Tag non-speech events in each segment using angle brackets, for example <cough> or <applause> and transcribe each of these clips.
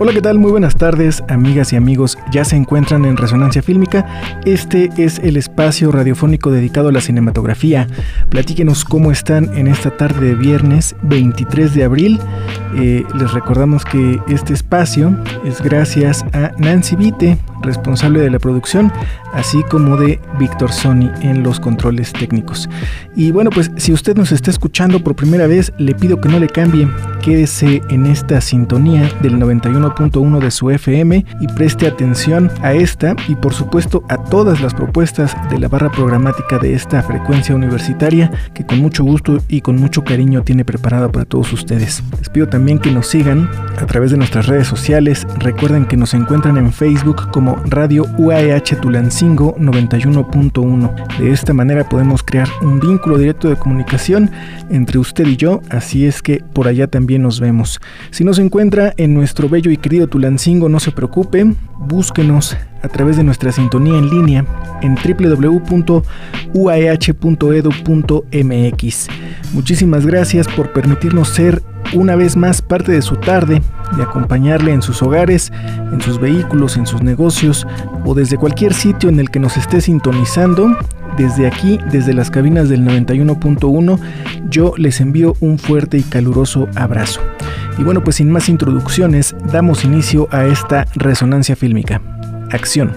Hola, ¿qué tal? Muy buenas tardes, amigas y amigos. Ya se encuentran en Resonancia Fílmica. Este es el espacio radiofónico dedicado a la cinematografía. Platíquenos cómo están en esta tarde de viernes 23 de abril. Eh, les recordamos que este espacio es gracias a Nancy Vite, responsable de la producción, así como de Víctor Sony en los controles técnicos. Y bueno, pues si usted nos está escuchando por primera vez, le pido que no le cambie, quédese en esta sintonía del 91.1 de su FM y preste atención a esta y por supuesto a todas las propuestas de la barra programática de esta frecuencia universitaria que con mucho gusto y con mucho cariño tiene preparada para todos ustedes. Les pido también que nos sigan a través de nuestras redes sociales. Recuerden que nos encuentran en Facebook como Radio UAH Tulancingo 91.1. De esta manera podemos crear un vínculo directo de comunicación entre usted y yo, así es que por allá también nos vemos. Si nos encuentra en nuestro bello y querido Tulancingo, no se preocupe, búsquenos a través de nuestra sintonía en línea en www.uah.edu.mx. Muchísimas gracias por permitirnos ser una vez más parte de su tarde, de acompañarle en sus hogares, en sus vehículos, en sus negocios o desde cualquier sitio en el que nos esté sintonizando. Desde aquí, desde las cabinas del 91.1, yo les envío un fuerte y caluroso abrazo. Y bueno, pues sin más introducciones, damos inicio a esta resonancia fílmica. Acción.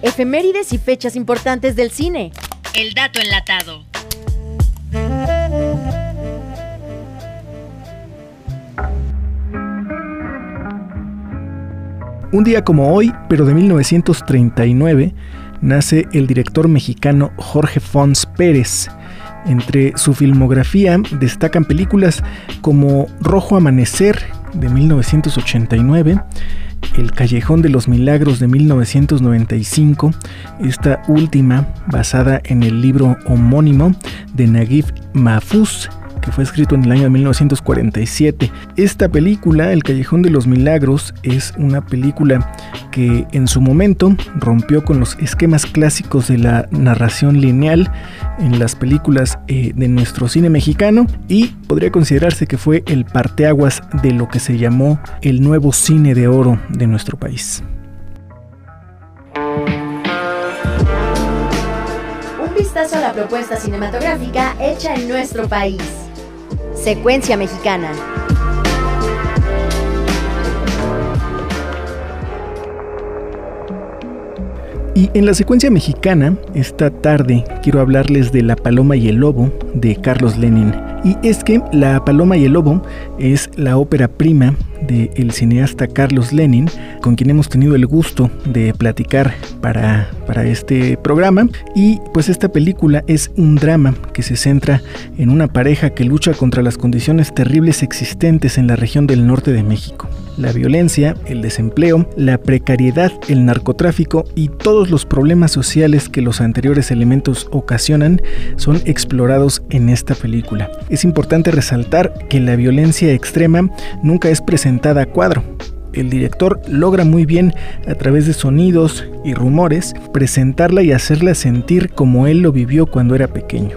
Efemérides y fechas importantes del cine. El dato enlatado. Un día como hoy, pero de 1939, nace el director mexicano Jorge Fons Pérez. Entre su filmografía destacan películas como Rojo Amanecer de 1989, El Callejón de los Milagros de 1995, esta última basada en el libro homónimo de Naguib Mahfouz que fue escrito en el año de 1947. Esta película, El Callejón de los Milagros, es una película que en su momento rompió con los esquemas clásicos de la narración lineal en las películas eh, de nuestro cine mexicano y podría considerarse que fue el parteaguas de lo que se llamó el nuevo cine de oro de nuestro país. Un vistazo a la propuesta cinematográfica hecha en nuestro país. Secuencia mexicana. Y en la secuencia mexicana, esta tarde quiero hablarles de La Paloma y el Lobo de Carlos Lenin. Y es que La Paloma y el Lobo es la ópera prima del cineasta Carlos Lenin, con quien hemos tenido el gusto de platicar para, para este programa. Y pues esta película es un drama que se centra en una pareja que lucha contra las condiciones terribles existentes en la región del norte de México. La violencia, el desempleo, la precariedad, el narcotráfico y todos los problemas sociales que los anteriores elementos ocasionan son explorados en esta película. Es importante resaltar que la violencia extrema nunca es presentada a cuadro. El director logra muy bien, a través de sonidos y rumores, presentarla y hacerla sentir como él lo vivió cuando era pequeño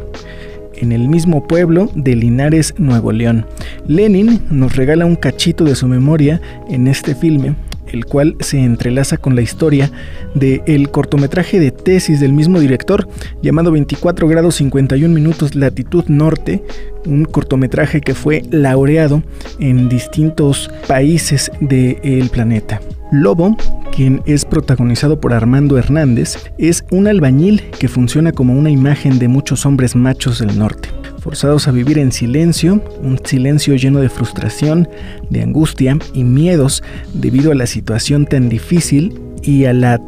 en el mismo pueblo de Linares, Nuevo León. Lenin nos regala un cachito de su memoria en este filme, el cual se entrelaza con la historia del el cortometraje de tesis del mismo director llamado 24 grados 51 minutos latitud norte, un cortometraje que fue laureado en distintos países del planeta. Lobo, quien es protagonizado por Armando Hernández, es un albañil que funciona como una imagen de muchos hombres machos del norte forzados a vivir en silencio, un silencio lleno de frustración, de angustia y miedos debido a la situación tan difícil y a la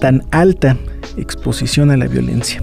tan alta exposición a la violencia.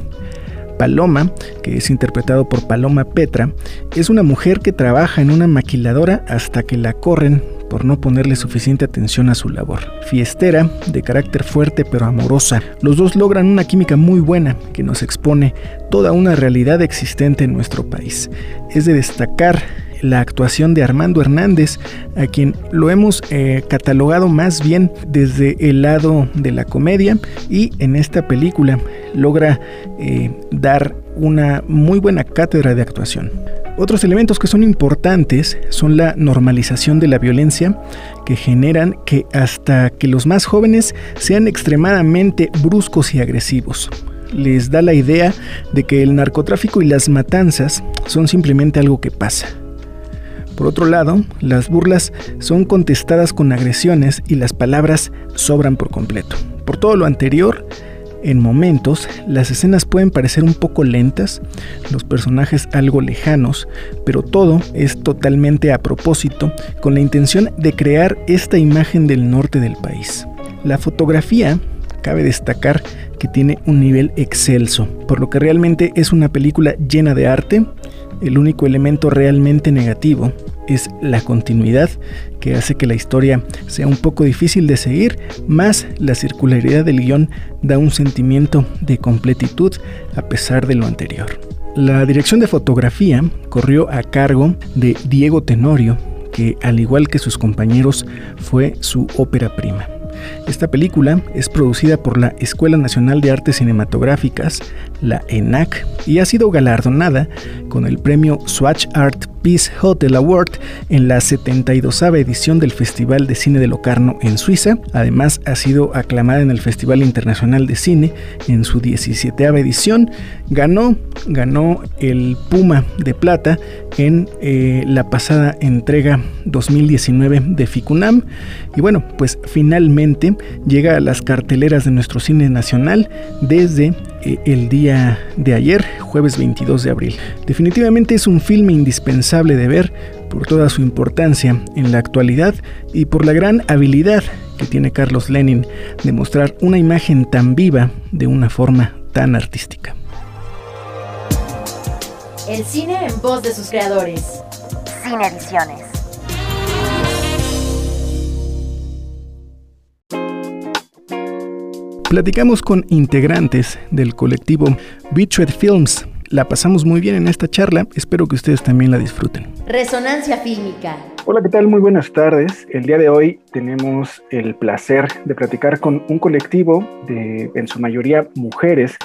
Paloma, que es interpretado por Paloma Petra, es una mujer que trabaja en una maquiladora hasta que la corren por no ponerle suficiente atención a su labor. Fiestera, de carácter fuerte pero amorosa, los dos logran una química muy buena que nos expone toda una realidad existente en nuestro país. Es de destacar la actuación de Armando Hernández, a quien lo hemos eh, catalogado más bien desde el lado de la comedia y en esta película logra eh, dar una muy buena cátedra de actuación. Otros elementos que son importantes son la normalización de la violencia que generan que hasta que los más jóvenes sean extremadamente bruscos y agresivos. Les da la idea de que el narcotráfico y las matanzas son simplemente algo que pasa. Por otro lado, las burlas son contestadas con agresiones y las palabras sobran por completo. Por todo lo anterior, en momentos, las escenas pueden parecer un poco lentas, los personajes algo lejanos, pero todo es totalmente a propósito con la intención de crear esta imagen del norte del país. La fotografía, cabe destacar que tiene un nivel excelso, por lo que realmente es una película llena de arte, el único elemento realmente negativo es la continuidad que hace que la historia sea un poco difícil de seguir, más la circularidad del guion da un sentimiento de completitud a pesar de lo anterior. La dirección de fotografía corrió a cargo de Diego Tenorio, que al igual que sus compañeros fue su ópera prima. Esta película es producida por la Escuela Nacional de Artes Cinematográficas, la ENAC, y ha sido galardonada con el premio Swatch Art Peace Hotel Award en la 72 edición del Festival de Cine de Locarno en Suiza. Además, ha sido aclamada en el Festival Internacional de Cine en su 17 edición. Ganó, ganó el Puma de Plata en eh, la pasada entrega 2019 de FICUNAM. Y bueno, pues finalmente llega a las carteleras de nuestro cine nacional desde eh, el día de ayer, jueves 22 de abril. Definitivamente es un filme indispensable de ver por toda su importancia en la actualidad y por la gran habilidad que tiene Carlos Lenin de mostrar una imagen tan viva de una forma tan artística. El cine en voz de sus creadores. Cine Ediciones. Platicamos con integrantes del colectivo Beachhead Films. La pasamos muy bien en esta charla, espero que ustedes también la disfruten. Resonancia fílmica. Hola, ¿qué tal? Muy buenas tardes. El día de hoy tenemos el placer de platicar con un colectivo de, en su mayoría, mujeres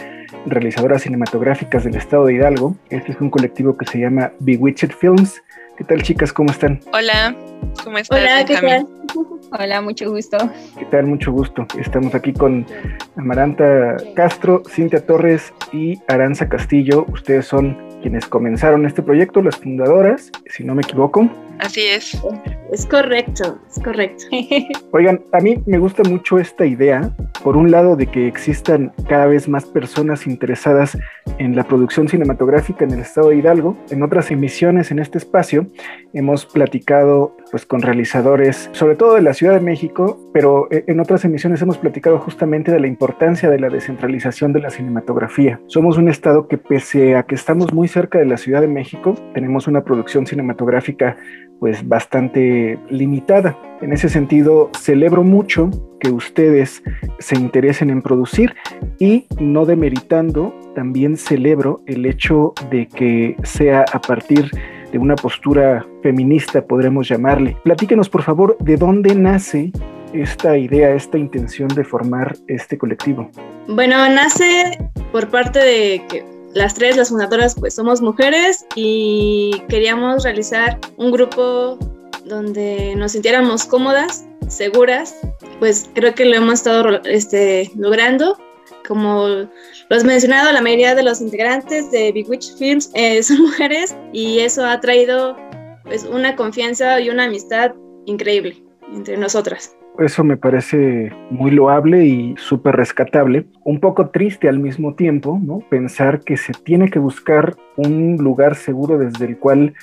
realizadoras cinematográficas del estado de Hidalgo. Este es un colectivo que se llama Bewitched Films. ¿Qué tal, chicas? ¿Cómo están? Hola, ¿cómo estás? Hola, ¿qué tal? <laughs> Hola, mucho gusto. ¿Qué tal? Mucho gusto. Estamos aquí con Amaranta Castro, Cintia Torres y Aranza Castillo. Ustedes son quienes comenzaron este proyecto, las fundadoras, si no me equivoco. Así es. Es correcto, es correcto. <laughs> Oigan, a mí me gusta mucho esta idea, por un lado, de que existan cada vez más personas interesadas en la producción cinematográfica en el estado de Hidalgo. En otras emisiones en este espacio hemos platicado pues con realizadores, sobre todo de la Ciudad de México, pero eh, en otras emisiones hemos platicado justamente de la importancia de la descentralización de la cinematografía. Somos un estado que pese a que estamos muy cerca de la Ciudad de México, tenemos una producción cinematográfica pues bastante limitada. En ese sentido, celebro mucho que ustedes se interesen en producir y no demeritando, también celebro el hecho de que sea a partir de una postura feminista, podremos llamarle. Platíquenos, por favor, de dónde nace esta idea, esta intención de formar este colectivo. Bueno, nace por parte de que las tres, las fundadoras, pues somos mujeres y queríamos realizar un grupo donde nos sintiéramos cómodas, seguras, pues creo que lo hemos estado este, logrando. Como lo has mencionado, la mayoría de los integrantes de Big Witch Films eh, <laughs> son mujeres y eso ha traído pues, una confianza y una amistad increíble entre nosotras. Eso me parece muy loable y súper rescatable. Un poco triste al mismo tiempo, ¿no? Pensar que se tiene que buscar un lugar seguro desde el cual,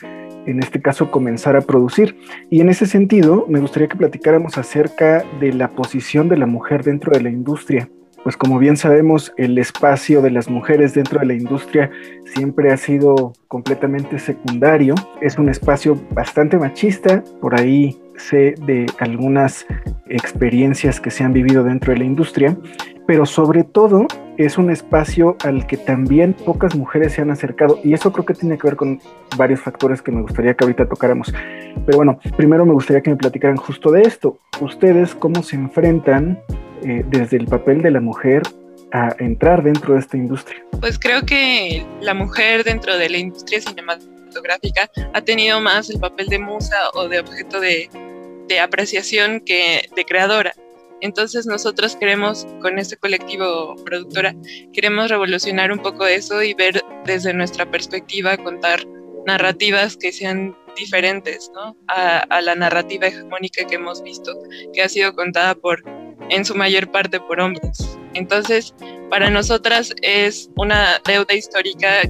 en este caso, comenzar a producir. Y en ese sentido, me gustaría que platicáramos acerca de la posición de la mujer dentro de la industria. Pues como bien sabemos, el espacio de las mujeres dentro de la industria siempre ha sido completamente secundario. Es un espacio bastante machista, por ahí sé de algunas experiencias que se han vivido dentro de la industria, pero sobre todo es un espacio al que también pocas mujeres se han acercado y eso creo que tiene que ver con varios factores que me gustaría que ahorita tocáramos. Pero bueno, primero me gustaría que me platicaran justo de esto. Ustedes cómo se enfrentan eh, desde el papel de la mujer a entrar dentro de esta industria. Pues creo que la mujer dentro de la industria cinematográfica ha tenido más el papel de musa o de objeto de, de apreciación que de creadora. Entonces nosotros queremos, con este colectivo productora, queremos revolucionar un poco eso y ver desde nuestra perspectiva, contar narrativas que sean diferentes ¿no? a, la narrativa hegemónica que hemos visto, que ha sido contada por, en su mayor parte por hombres. Entonces, para nosotras es una deuda histórica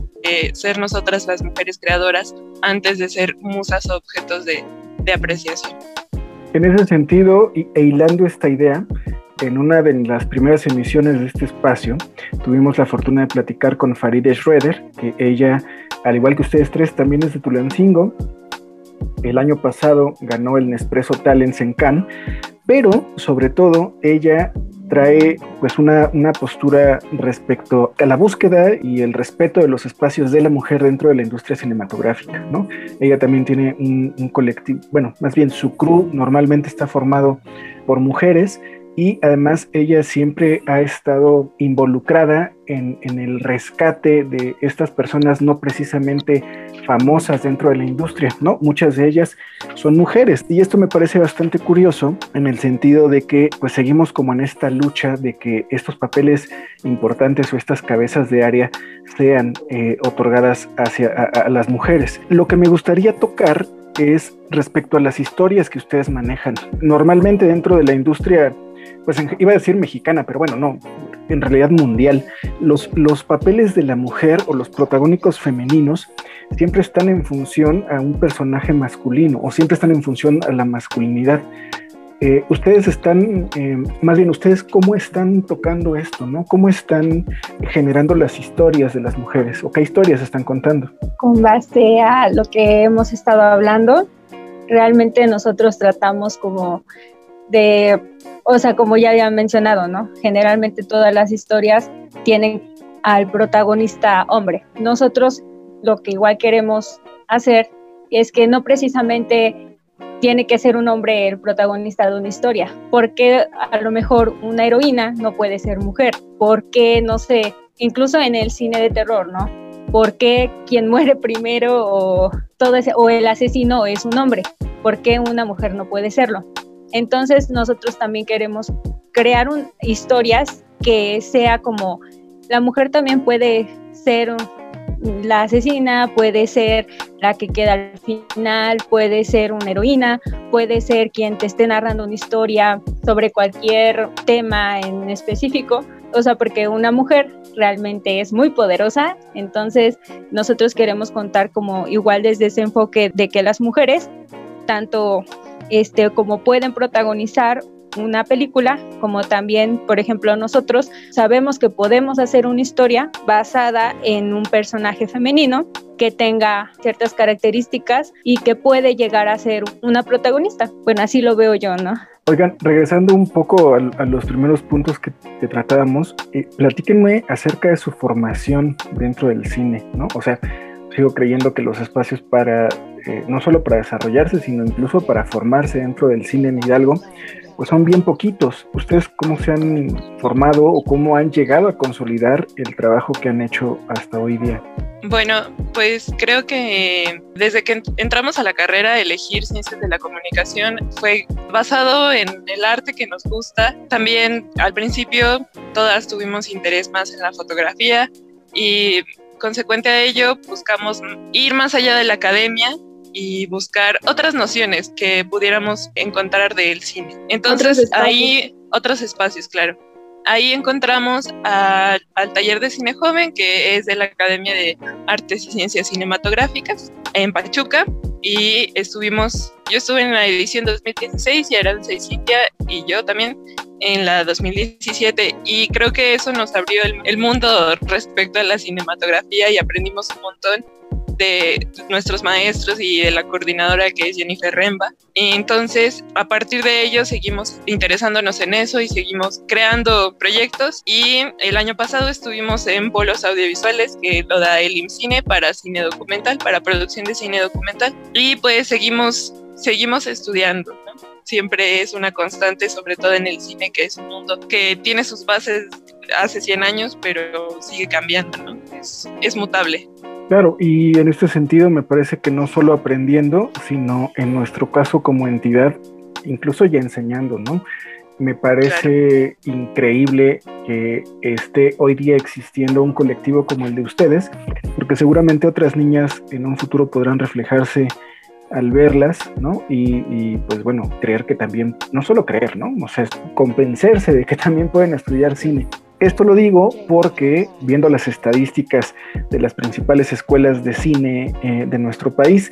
ser nosotras las mujeres creadoras antes de ser musas objetos de, de apreciación. En ese sentido, e hilando esta idea, en una de las primeras emisiones de este espacio, tuvimos la fortuna de platicar con Faride Schroeder, que ella, al igual que ustedes tres, también es de Tulancingo. El año pasado ganó el Nespresso Talents en Cannes, pero sobre todo ella trae pues una, una, postura respecto a la búsqueda y el respeto de los espacios de la mujer dentro de la industria cinematográfica, ¿no? Ella también tiene un, un colectivo, bueno, más bien su crew normalmente está formado por mujeres y además ella siempre ha estado involucrada en, el rescate de estas personas no precisamente famosas dentro de la industria, ¿no? Muchas de ellas son mujeres y esto me parece bastante curioso en el sentido de que pues seguimos como en esta lucha de que estos papeles importantes o estas cabezas de área sean eh, otorgadas hacia a las mujeres. Lo que me gustaría tocar es respecto a las historias que ustedes manejan. Normalmente dentro de la industria pues iba a decir mexicana, pero bueno, no, en realidad mundial, los, los papeles de la mujer o los protagónicos femeninos siempre están en función a un personaje masculino o siempre están en función a la masculinidad. Eh, ustedes están, eh, más bien ustedes, ¿cómo están tocando esto? ¿no? ¿Cómo están generando las historias de las mujeres? ¿O qué historias están contando? Con base a lo que hemos estado hablando, realmente nosotros tratamos como de o sea, como ya había mencionado, ¿no? Generalmente todas las historias tienen al protagonista hombre. Nosotros lo que igual queremos hacer es que no precisamente tiene que ser un hombre el protagonista de una historia, porque a lo mejor una heroína no puede ser mujer, porque no sé, incluso en el cine de terror, ¿no? ¿Por qué quien muere <laughs> primero o todo ese, o el asesino es un hombre? ¿Por qué una mujer no puede serlo? Entonces nosotros también queremos crear historias que sea como la mujer también puede ser la asesina, puede ser la que queda al final, puede ser una heroína, puede ser quien te esté narrando una historia sobre cualquier tema en específico. O sea, porque una mujer realmente es muy poderosa, entonces nosotros queremos contar como igual desde ese enfoque de que las mujeres, tanto este, como pueden protagonizar una película, como también, por ejemplo, nosotros sabemos que podemos hacer una historia basada en un personaje femenino que tenga ciertas características y que puede llegar a ser una protagonista. Bueno, así lo veo yo, ¿no? Oigan, regresando un poco a, los primeros puntos que, te tratábamos, eh, platíquenme acerca de su formación dentro del cine, ¿no? O sea, sigo creyendo que los espacios para, eh, no solo para desarrollarse, sino incluso para formarse dentro del cine en Hidalgo, pues son bien poquitos. ¿Ustedes cómo se han formado o cómo han llegado a consolidar el trabajo que han hecho hasta hoy día? Bueno, pues creo que desde que entramos a la carrera, elegir ciencias de la comunicación fue basado en el arte que nos gusta. También al principio todas tuvimos interés más en la fotografía y consecuente a ello, buscamos ir más allá de la academia y buscar otras nociones que pudiéramos encontrar del cine. Entonces, ahí, otros espacios, claro. Ahí encontramos al taller de cine joven, que es de la Academia de Artes y Ciencias Cinematográficas en Pachuca, y estuvimos, yo estuve en la edición 2016 y Aranza y Cintia y yo también en la 2017 y creo que eso nos abrió el, mundo respecto a la cinematografía y aprendimos un montón de nuestros maestros y de la coordinadora que es Jennifer Remba. Entonces, a partir de ello, seguimos interesándonos en eso y seguimos creando proyectos. Y el año pasado estuvimos en polos audiovisuales que lo da el IMCINE para cine documental, para producción de cine documental. Y pues seguimos, seguimos estudiando siempre es una constante, sobre todo en el cine, que es un mundo que tiene sus bases hace 100 años, pero sigue cambiando, ¿no? Es, es mutable. Claro, y en este sentido me parece que no solo aprendiendo, sino en nuestro caso como entidad, incluso ya enseñando, ¿no? Me parece increíble que esté hoy día existiendo un colectivo como el de ustedes, porque seguramente otras niñas en un futuro podrán reflejarse al verlas, ¿no? Y, pues bueno, creer que también, no solo creer, ¿no? O sea, convencerse de que también pueden estudiar cine. Esto lo digo porque viendo las estadísticas de las principales escuelas de cine eh, de nuestro país,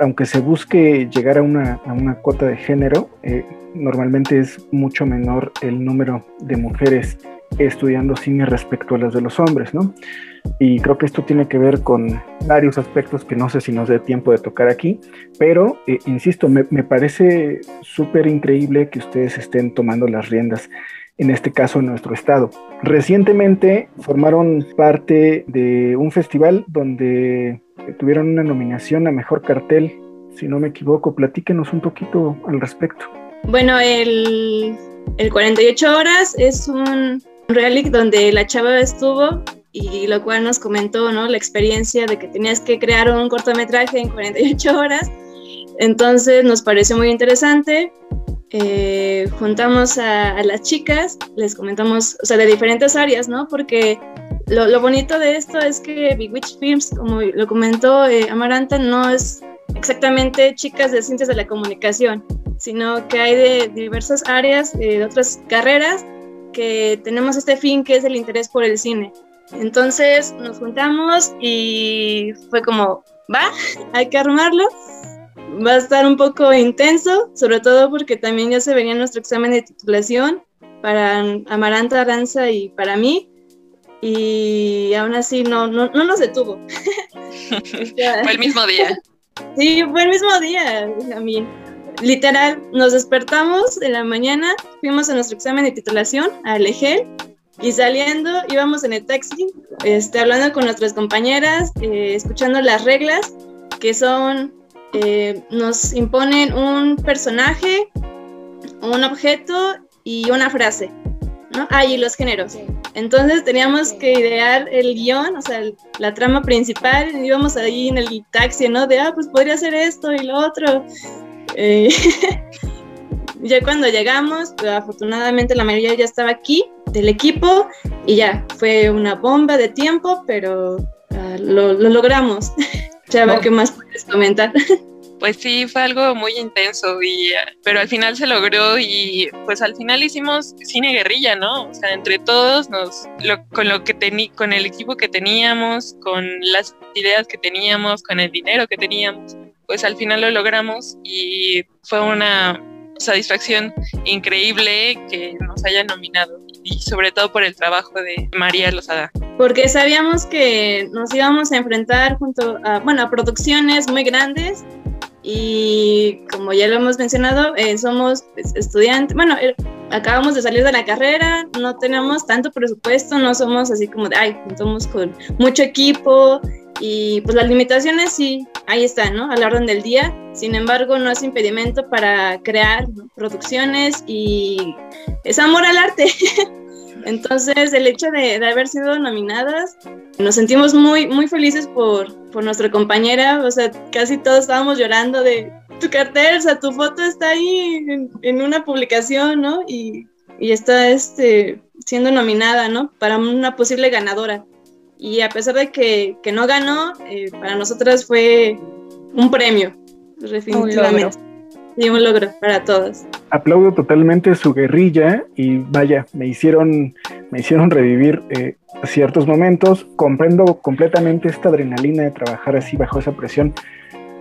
aunque se busque llegar a una, a una cuota de género, eh, normalmente es mucho menor el número de mujeres estudiando cine respecto a las de los hombres, ¿no? Y creo que esto tiene que ver con varios aspectos que no sé si nos dé tiempo de tocar aquí, pero eh, insisto, me, parece súper increíble que ustedes estén tomando las riendas en este caso en nuestro estado. Recientemente formaron parte de un festival donde tuvieron una nominación a Mejor Cartel, si no me equivoco. Platíquenos un poquito al respecto. Bueno, el, el 48 horas es un reality donde la chava estuvo y lo cual nos comentó ¿no? la experiencia de que tenías que crear un cortometraje en 48 horas. Entonces nos pareció muy interesante eh, juntamos a, las chicas, les comentamos, o sea, de diferentes áreas, ¿no? Porque lo, bonito de esto es que Big Witch Films, como lo comentó eh, Amaranta, no es exactamente chicas de ciencias de la comunicación, sino que hay de diversas áreas, eh, de otras carreras, que tenemos este fin que es el interés por el cine. Entonces nos juntamos y fue como, va, hay que armarlo va a estar un poco intenso, sobre todo porque también ya se venía nuestro examen de titulación para Amaranta Aranza y para mí. Y aún así no, no, no nos detuvo. <laughs> fue el mismo día. <laughs> Sí, fue el mismo día, mí Literal, nos despertamos en la mañana, fuimos a nuestro examen de titulación a Legel y saliendo íbamos en el taxi, este, hablando con nuestras compañeras, eh, escuchando las reglas, que son eh, nos imponen un personaje, un objeto y una frase, ¿no? Ah, y los géneros. Entonces teníamos que idear el guion, o sea, la trama principal, íbamos ahí en el taxi, ¿no? De, ah, pues podría ser esto y lo otro. Eh, <laughs> ya cuando llegamos, pues, afortunadamente la mayoría ya estaba aquí del equipo y ya, fue una bomba de tiempo, pero ah, lo, lo, logramos. <laughs> Chava, ¿qué más puedes comentar? <laughs> Pues sí, fue algo muy intenso, y, pero al final se logró y pues al final hicimos cine guerrilla, ¿no? O sea, entre todos, nos, con, lo que tení, con el equipo que teníamos, con las ideas que teníamos, con el dinero que teníamos, pues al final lo logramos y fue una satisfacción increíble que nos hayan nominado y sobre todo por el trabajo de María Lozada. Porque sabíamos que nos íbamos a enfrentar junto a, bueno, a producciones muy grandes y como ya lo hemos mencionado, eh, somos pues, estudiantes, bueno, eh, acabamos de salir de la carrera, no tenemos tanto presupuesto, no somos así como de, ay, somos con mucho equipo y pues las limitaciones sí, ahí están, ¿no? A la orden del día, sin embargo, no es impedimento para crear producciones y es amor al arte. <laughs> Entonces, el hecho de, haber sido nominadas, nos sentimos muy, muy felices por, por nuestra compañera. O sea, casi todos estábamos llorando de tu cartel, o sea, tu foto está ahí en, una publicación, ¿no? Y, y, está este, siendo nominada, ¿no? Para una posible ganadora. Y a pesar de que, que no ganó, eh, para nosotras fue un premio, definitivamente. Y un logro para todos. Aplaudo totalmente su guerrilla y vaya, me hicieron, me hicieron revivir eh, ciertos momentos. Comprendo completamente esta adrenalina de trabajar así bajo esa presión.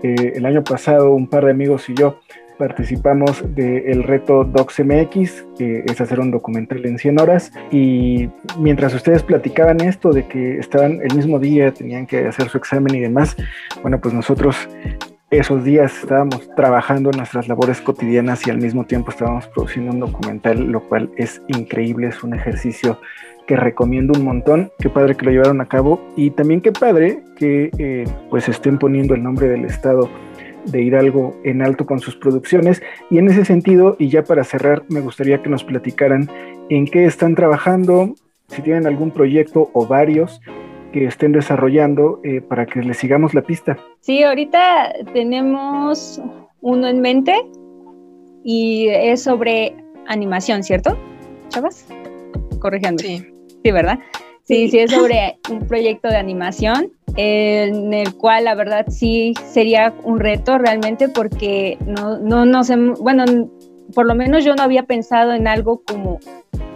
Eh, el año pasado un par de amigos y yo participamos del reto DocsMX, que es hacer un documental en 100 horas. Y mientras ustedes platicaban esto de que estaban el mismo día, tenían que hacer su examen y demás, bueno, pues nosotros esos días estábamos trabajando en nuestras labores cotidianas y al mismo tiempo estábamos produciendo un documental, lo cual es increíble, es un ejercicio que recomiendo un montón. Qué padre que lo llevaron a cabo y también qué padre que eh, pues estén poniendo el nombre del estado de Hidalgo en alto con sus producciones. Y en ese sentido, y ya para cerrar, me gustaría que nos platicaran en qué están trabajando, si tienen algún proyecto o varios que estén desarrollando eh, para que les sigamos la pista. Sí, ahorita tenemos uno en mente y es sobre animación, ¿cierto? Chavas, corrigiendo. Sí. Sí, ¿verdad? Sí, sí, es sobre <laughs> un proyecto de animación en el cual la verdad sí sería un reto realmente porque no, no, no sé, bueno, por lo menos yo no había pensado en algo como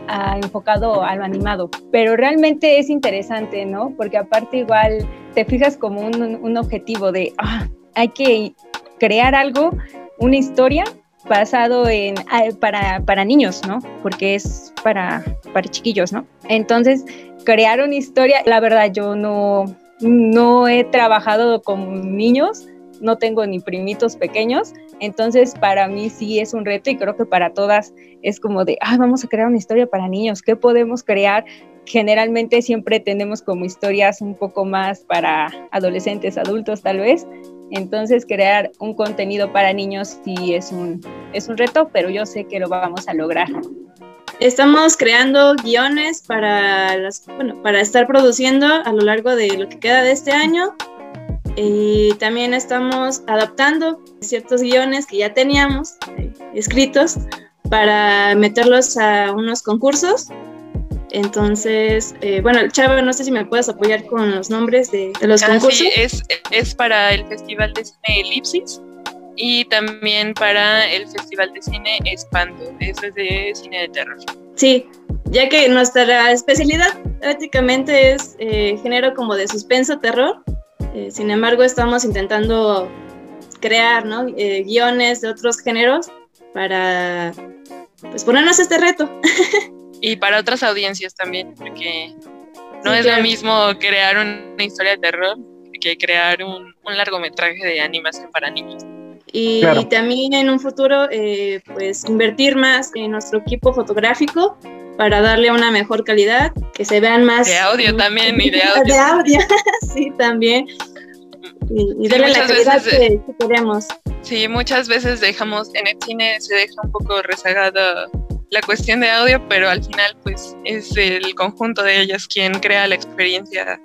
ah, enfocado a lo animado, pero realmente es interesante, ¿no? Porque aparte igual te fijas como un, un objetivo de, ah, hay que crear algo, una historia basado en ah, para, para niños, ¿no? Porque es para, para chiquillos, ¿no? Entonces, crear una historia, la verdad yo no, no he trabajado con niños, no tengo ni primitos pequeños, entonces para mí sí es un reto y creo que para todas es como de, ah, vamos a crear una historia para niños, ¿qué podemos crear? Generalmente siempre tenemos como historias un poco más para adolescentes, adultos tal vez, entonces crear un contenido para niños sí es un, es un reto, pero yo sé que lo vamos a lograr. Estamos creando guiones para, las, bueno, para estar produciendo a lo largo de lo que queda de este año. Y también estamos adaptando ciertos guiones que ya teníamos eh, escritos para meterlos a unos concursos. Entonces, eh, bueno, Chava, no sé si me puedes apoyar con los nombres de, los ah, concursos. Sí, es, es para el Festival de Cine Elipsis y también para el Festival de Cine Espanto, eso es de cine de terror. Sí, ya que nuestra especialidad prácticamente es eh, género como de suspenso, terror, eh, sin embargo estamos intentando crear ¿no? Eh, guiones de otros géneros para pues ponernos este reto. <laughs> y para otras audiencias también, porque no es lo mismo crear una historia de terror que crear un, un largometraje de animación para niños y, también en un futuro eh, pues invertir más en nuestro equipo fotográfico para darle una mejor calidad, que se vean más... De audio también, y de audio. <laughs> De audio, <laughs> sí, también. Y, darle la calidad que, queremos. Sí, muchas veces dejamos, en el cine se deja un poco rezagada la cuestión de audio, pero al final pues es el conjunto de ellas quien crea la experiencia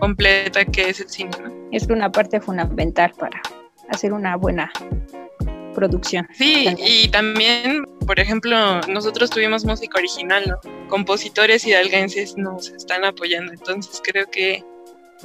completa que es el cine. Es una parte fundamental para hacer una buena producción. Sí, y también, por ejemplo, nosotros tuvimos música original, ¿no? Compositores hidalguenses nos están apoyando, entonces creo que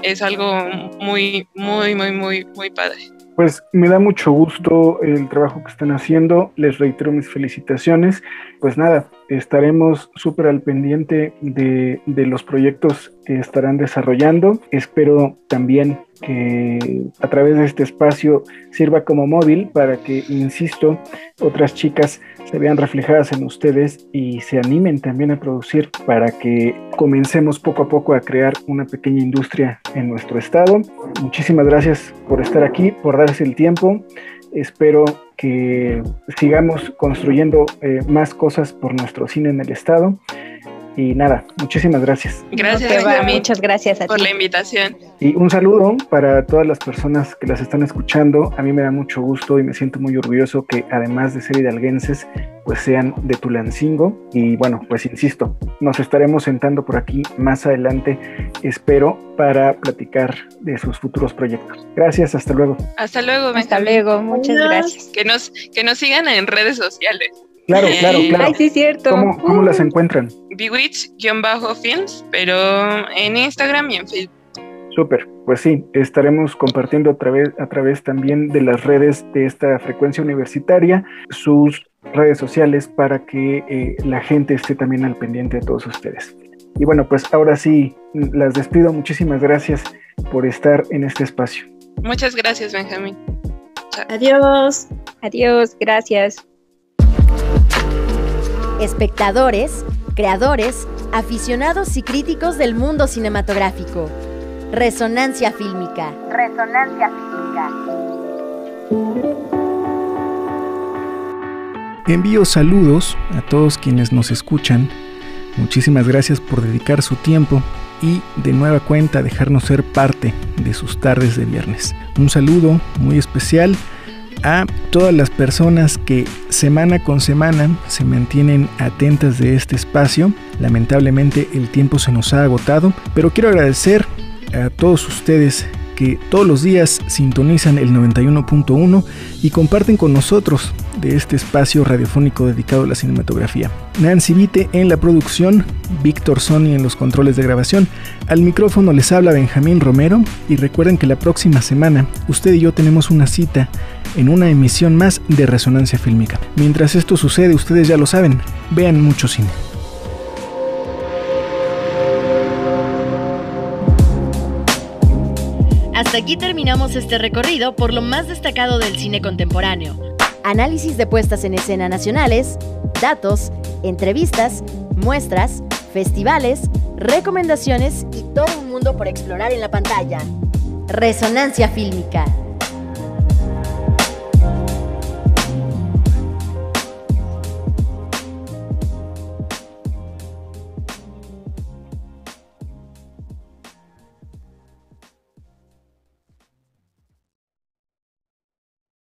es algo muy, muy, muy, muy, muy padre. Pues me da mucho gusto el trabajo que están haciendo, les reitero mis felicitaciones. Pues nada, estaremos súper al pendiente de, los proyectos que estarán desarrollando. Espero también que a través de este espacio sirva como móvil para que, insisto, otras chicas se vean reflejadas en ustedes y se animen también a producir para que comencemos poco a poco a crear una pequeña industria en nuestro estado. Muchísimas gracias por estar aquí, por darse el tiempo. Espero que sigamos construyendo eh, más cosas por nuestro cine en el estado. Y nada, muchísimas gracias. Gracias, Muchas gracias a por la invitación. Y un saludo para todas las personas que las están escuchando. A mí me da mucho gusto y me siento muy orgulloso que además de ser hidalguenses, pues sean de Tulancingo. Y bueno, pues insisto, nos estaremos sentando por aquí más adelante, espero, para platicar de sus futuros proyectos. Gracias, hasta luego. Hasta luego, Hasta luego, muchas gracias. Que nos, que nos sigan en redes sociales. Claro, claro, claro. Ay, sí, cierto. ¿Cómo, cómo las encuentran? Bewitch-films, pero en Instagram y en Facebook. Súper, pues sí, estaremos compartiendo a través, a través también de las redes de esta frecuencia universitaria sus redes sociales para que eh, la gente esté también al pendiente de todos ustedes. Y bueno, pues ahora sí, las despido. Muchísimas gracias por estar en este espacio. Muchas gracias, Benjamín. Adiós. Adiós, gracias. Espectadores, creadores, aficionados y críticos del mundo cinematográfico. Resonancia fílmica. Resonancia fílmica. Envío saludos a todos quienes nos escuchan. Muchísimas gracias por dedicar su tiempo y de nueva cuenta dejarnos ser parte de sus tardes de viernes. Un saludo muy especial a todas las personas que semana con semana se mantienen atentas de este espacio. Lamentablemente el tiempo se nos ha agotado, pero quiero agradecer a todos ustedes que todos los días sintonizan el 91.1 y comparten con nosotros de este espacio radiofónico dedicado a la cinematografía. Nancy Vite en la producción, Víctor Sony en los controles de grabación. Al micrófono les habla Benjamín Romero y recuerden que la próxima semana usted y yo tenemos una cita en una emisión más de Resonancia Fílmica. Mientras esto sucede, ustedes ya lo saben, vean mucho cine. Hasta aquí terminamos este recorrido por lo más destacado del cine contemporáneo. Análisis de puestas en escena nacionales, datos, entrevistas, muestras, festivales, recomendaciones y todo un mundo por explorar en la pantalla. Resonancia fílmica.